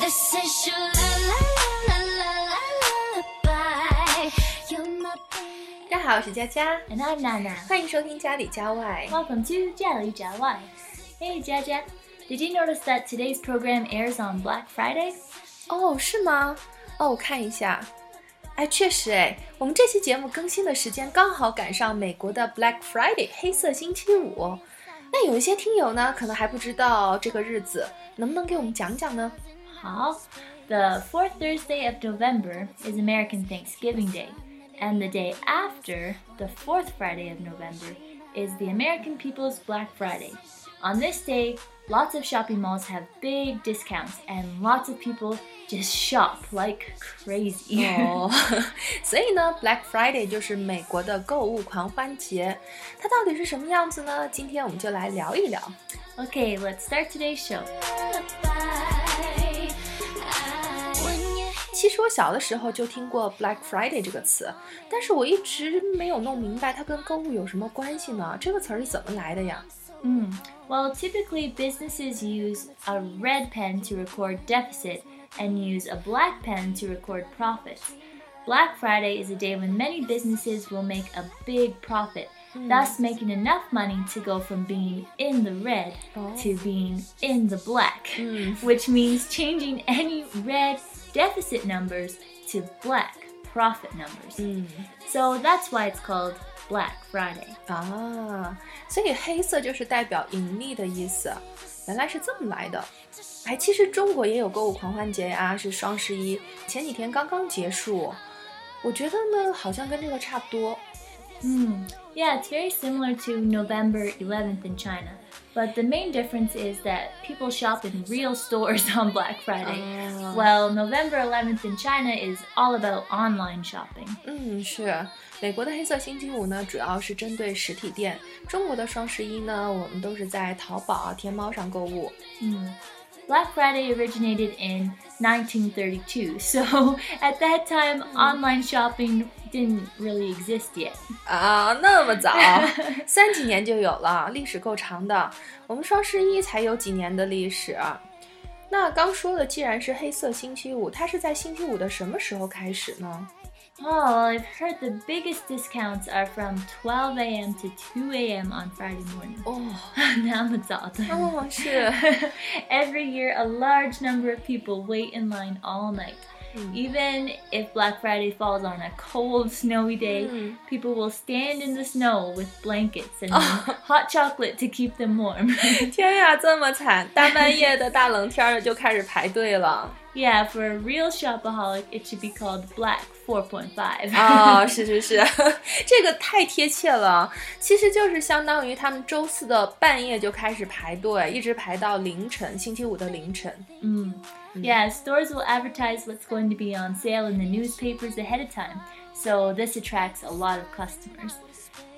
This is your la la la la la lullaby. You're my baby. 大家好，我是佳佳， And I'm Nana. 欢迎收听家里家外。 Welcome to 家里家外. Hey Jaja, did you notice that today's program airs on Black Friday? 哦，是吗？哦，我看一下。 哎，确实哎，我们这期节目更新的时间刚好赶上美国的 Black Friday 黑色星期五。那有一些听友呢，可能还不知道这个日子，能不能给我们讲讲呢？好 The fourth Thursday of November is American Thanksgiving Day, and the day after, the fourth Friday of November, is the American People's Black Friday. On this day, lots of shopping malls have big discounts, and lots of people just shop like crazy. 哦，所以呢，Black Friday 就是美国的购物狂欢节，它到底是什么样子呢？今天我们就来聊一聊。 okay, let's start today's show. lullaby. When you 其实我小的时候就听过 Black Friday 这个词，但是我一直没有弄明白它跟购物有什么关系呢？这个词儿是怎么来的呀？ Mm. Well, typically businesses use a red pen to record deficit and use a black pen to record profits. Black Friday is a day when many businesses will make a big profit, mm. thus making enough money to go from being in the red Oh. to being in the black, mm. which means changing any red deficit numbers to black profit numbers. 嗯 So that's why it's called Black Friday. 啊，所以黑色就是代表盈利的意思，原来是这么来的。哎，其实中国也有购物狂欢节呀，是双十一，前几天刚刚结束。我觉得呢，好像跟这个差不多。Hmm. Yeah, it's very similar to November 11th in China. But the main difference is that people shop in real stores on Black Friday. Ah. While November 11th in China is all about online shopping. 嗯，是美国的黑色星期五呢，主要是针对实体店；中国的双十一呢，我们都是在淘宝啊、天猫上购物。 Hmm. Black Friday originated in 1932, so at that time, online shopping didn't really exist yet. 啊，那么早，三几年就有了，历史够长的。我们双十一才有几年的历史。那刚说的，既然是黑色星期五，它是在星期五的什么时候开始呢？ Oh, well, I've heard the biggest discounts are from 12 a.m. to 2 a.m. on Friday morning. 哦，那么早的。哦，是， Every year, a large number of people wait in line all night. Even if Black Friday falls on a cold, snowy day, Mm. people will stand in the snow with blankets and hot chocolate to keep them warm. 天呀，这么惨！大半夜的大冷天儿的就开始排队了。 yeah, for a real shopaholic, it should be called Black 4.5. 哦，是是是，这个太贴切了。其实就是相当于他们周四的半夜就开始排队，一直排到凌晨，星期五的凌晨。 Mm. Yeah, stores will advertise what's going to be on sale in the newspapers ahead of time, so this attracts a lot of customers.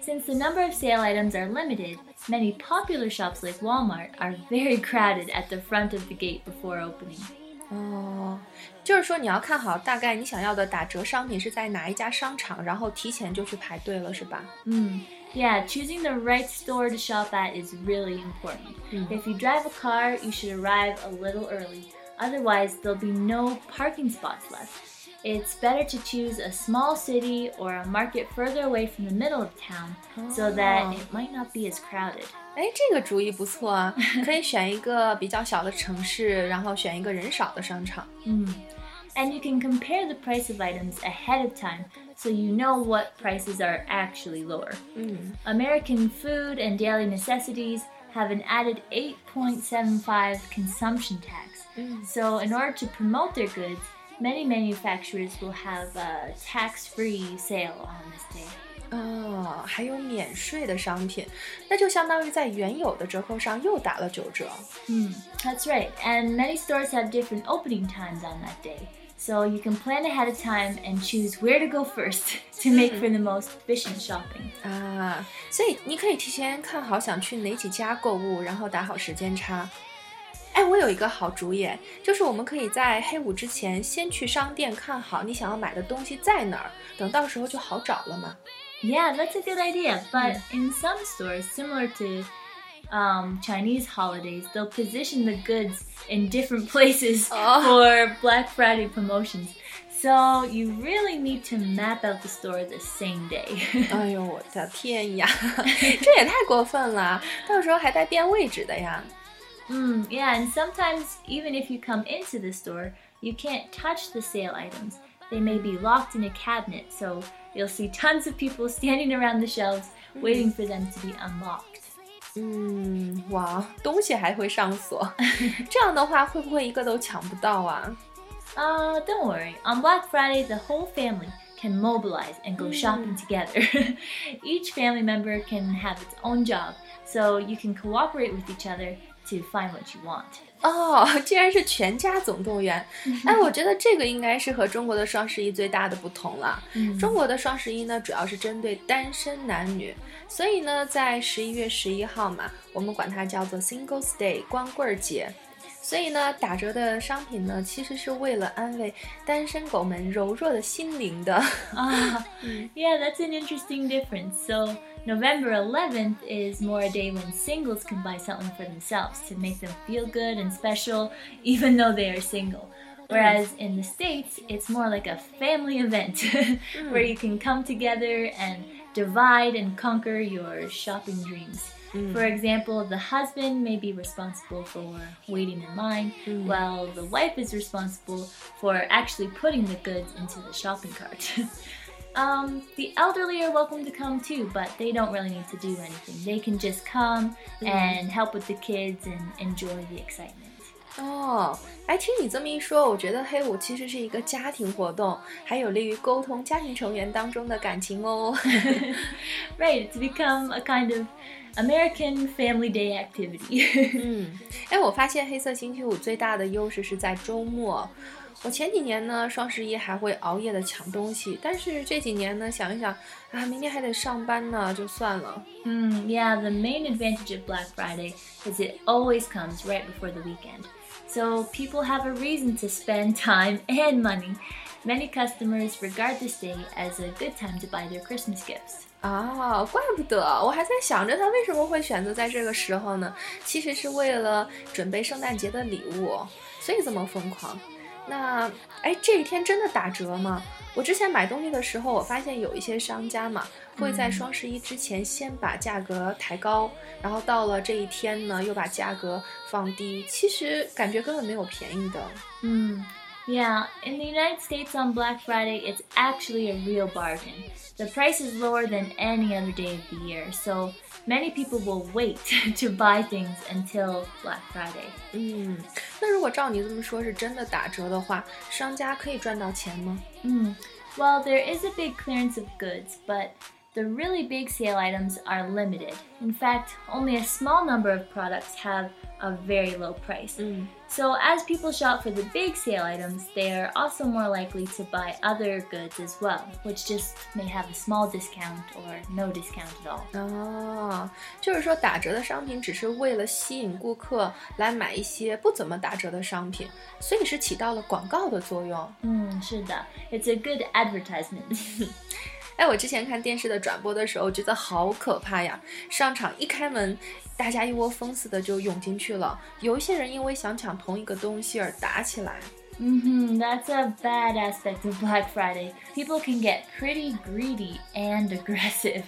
Since the number of sale items are limited, many popular shops like Walmart are very crowded at the front of the gate before opening. 哦，就是说你要看好大概你想要的打折商品是在哪一家商场，然后提前就去排队了，是吧？ Mm. Yeah, choosing the right store to shop at is really important. If you drive a car, you should arrive a little early. Otherwise, there'll be no parking spots left. It's better to choose a small city or a market further away from the middle of town so that Oh. it might not be as crowded. 哎，这个主意不错啊，可以选一个比较小的城市，然后选一个人少的商场。 Mm. And you can compare the price of items ahead of time so you know what prices are actually lower. 嗯， American food and daily necessities have an added 8.75 consumption tax. Mm. So, in order to promote their goods, many manufacturers will have a tax free sale on this day. 哦，还有免税的商品，那就相当于在原有的折扣上又打了九折。 Hmm, that's right. And many stores have different opening times on that day. So, you can plan ahead of time and choose where to go first to make for the most efficient shopping. 啊，所以你可以提前看好想去哪几家购物，然后打好时间差。 哎，我有一个好主意，就是我们可以在黑五之前先去商店看好你想要买的东西在哪儿，等到时候就好找了嘛。 Yeah, that's a good idea. But in some stores, similar to um, Chinese holidays, they'll position the goods in different places Oh. for Black Friday promotions. So you really need to map out the store the same day. 哎呦，我的天呀，这也太过分了！到时候还带变位置的呀。 Mm, yeah, and sometimes even if you come into the store, you can't touch the sale items. They may be locked in a cabinet, so you'll see tons of people standing around the shelves waiting for them to be unlocked. 嗯，哇，东西还会上锁，这样的话会不会一个都抢不到啊？ Uh, don't worry. On Black Friday, the whole family can mobilize and go shopping together. each family member can have its own job, so you can cooperate with each other to find what you want. 哦，竟然是全家总动员！哎，我觉得这个应该是和中国的双十一最大的不同了。中国的双十一呢，主要是针对单身男女，所以呢，在十一月十一号嘛，我们管它叫做 Singles Day 光棍儿节。所以呢，打折的商品呢，其实是为了安慰单身狗们柔弱的心灵的。 Ah, yeah, that's an interesting difference. So, November 11th is more a day when singles can buy something for themselves to make them feel good and special, even though they are single. Whereas in the States, it's more like a family event where you can come together and divide and conquer your shopping dreams. Mm. For example, the husband may be responsible for waiting in line, mm. while the wife is responsible for actually putting the goods into the shopping cart. um, the elderly are welcome to come too, but they don't really need to do anything. They can just come mm. and help with the kids and enjoy the excitement. 哦，哎，听你这么一说，我觉得黑五其实是一个家庭活动，还有利于沟通家庭成员当中的感情哦。right, to become a kind of American Family Day activity. 嗯，哎，我发现黑色星期五最大的优势是在周末。我前几年呢，双十一还会熬夜的抢东西，但是这几年呢，想一想啊，明天还得上班呢，就算了。 Mm, yeah, the main advantage of Black Friday is it always comes right before the weekend. So people have a reason to spend time and money. Many customers regard this day as a good time to buy their Christmas gifts. 啊，怪不得我还在想着他为什么会选择在这个时候呢？其实是为了准备圣诞节的礼物，所以这么疯狂。那哎，这一天真的打折吗？我之前买东西的时候，我发现有一些商家嘛，会在双十一之前先把价格抬高，然后到了这一天呢，又把价格放低。其实感觉根本没有便宜的。嗯 Yeah, in the United States on Black Friday, it's actually a real bargain. The price is lower than any other day of the year, so many people will wait to buy things until Black Friday. 嗯，那如果照你这么说，是真的打折的话，商家可以赚到钱吗？ Mm. Well, there is a big clearance of goods, but the really big sale items are limited. In fact, only a small number of products have a very low price. 嗯 So, as people shop for the big sale items, they are also more likely to buy other goods as well, which just may have a small discount or no discount at all. 哦，就是说打折的商品只是为了吸引顾客来买一些不怎么打折的商品，所以是起到了广告的作用。 Mm, 是的. It's a good advertisement. 哎，我之前看电视的转播的时候，觉得好可怕呀！上场一开门，大家一窝蜂似的就涌进去了，有一些人因为想抢同一个东西而打起来。hmm that's a bad aspect of Black Friday. People can get pretty greedy and aggressive.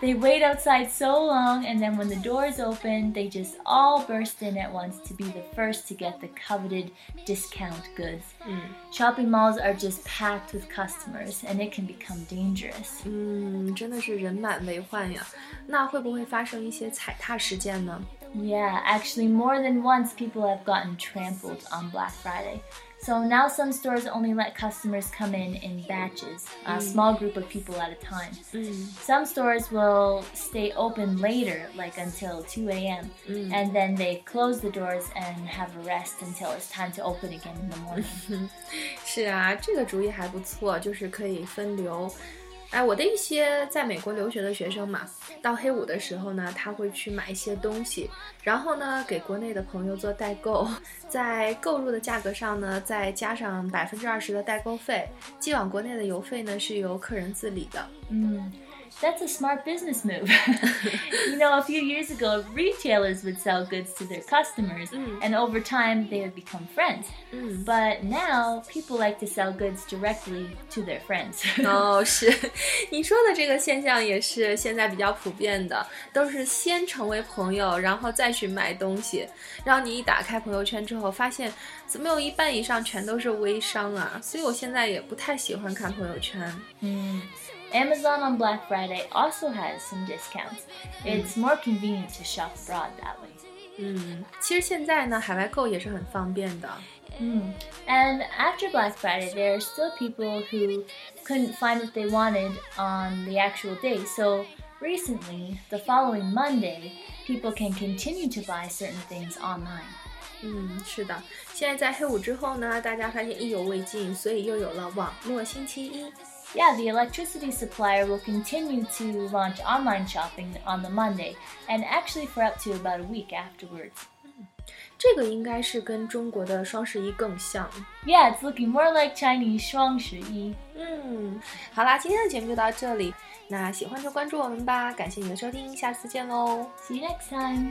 they wait outside so long, and then when the doors open, they just all burst in at once to be the first to get the coveted discount goods. 嗯 Shopping malls are just packed with customers, and it can become dangerous. 嗯，真的是人满为患呀。那会不会发生一些踩踏事件呢？ Yeah, actually, more than once people have gotten trampled on Black Friday. So now some stores only let customers come in in batches, a small group of people at a time. 嗯 Some stores will stay open later, like until 2 a.m., and then they close the doors and have a rest until it's time to open again in the morning. 是啊，这个主意还不错，就是可以分流。 哎，我的一些在美国留学的学生嘛，到黑五的时候呢，他会去买一些东西，然后呢给国内的朋友做代购，在购入的价格上呢再加上百分之二十的代购费，寄往国内的邮费呢是由客人自理的。嗯 That's a smart business move. you know, a few years ago, retailers would sell goods to their customers, and over time, they would become friends. But now, people like to sell goods directly to their friends. 哦，是，你说的这个现象也是现在比较普遍的，都是先成为朋友，然后再去买东西。然后你一打开朋友圈之后，发现怎么有一半以上全都是微商啊？所以我现在也不太喜欢看朋友圈。 Mm. Amazon on Black Friday also has some discounts. It's more convenient to shop abroad that way. 嗯，其实现在呢，海外购也是很方便的。 Mm. And after Black Friday, there are still people who couldn't find what they wanted on the actual day. So recently, the following Monday, people can continue to buy certain things online. 嗯，是的，现在在黑五之后呢，大家发现意犹未尽，所以又有了网络星期一。 Yeah, the electricity supplier will continue to launch online shopping on the Monday, and actually for up to about a week afterwards. 这个应该是跟中国的双十一更像。 Yeah, it's looking more like Chinese 双十一.嗯，好啦，今天的节目就到这里。那喜欢就关注我们吧，感谢你的收听，下次见喽。 See you next time.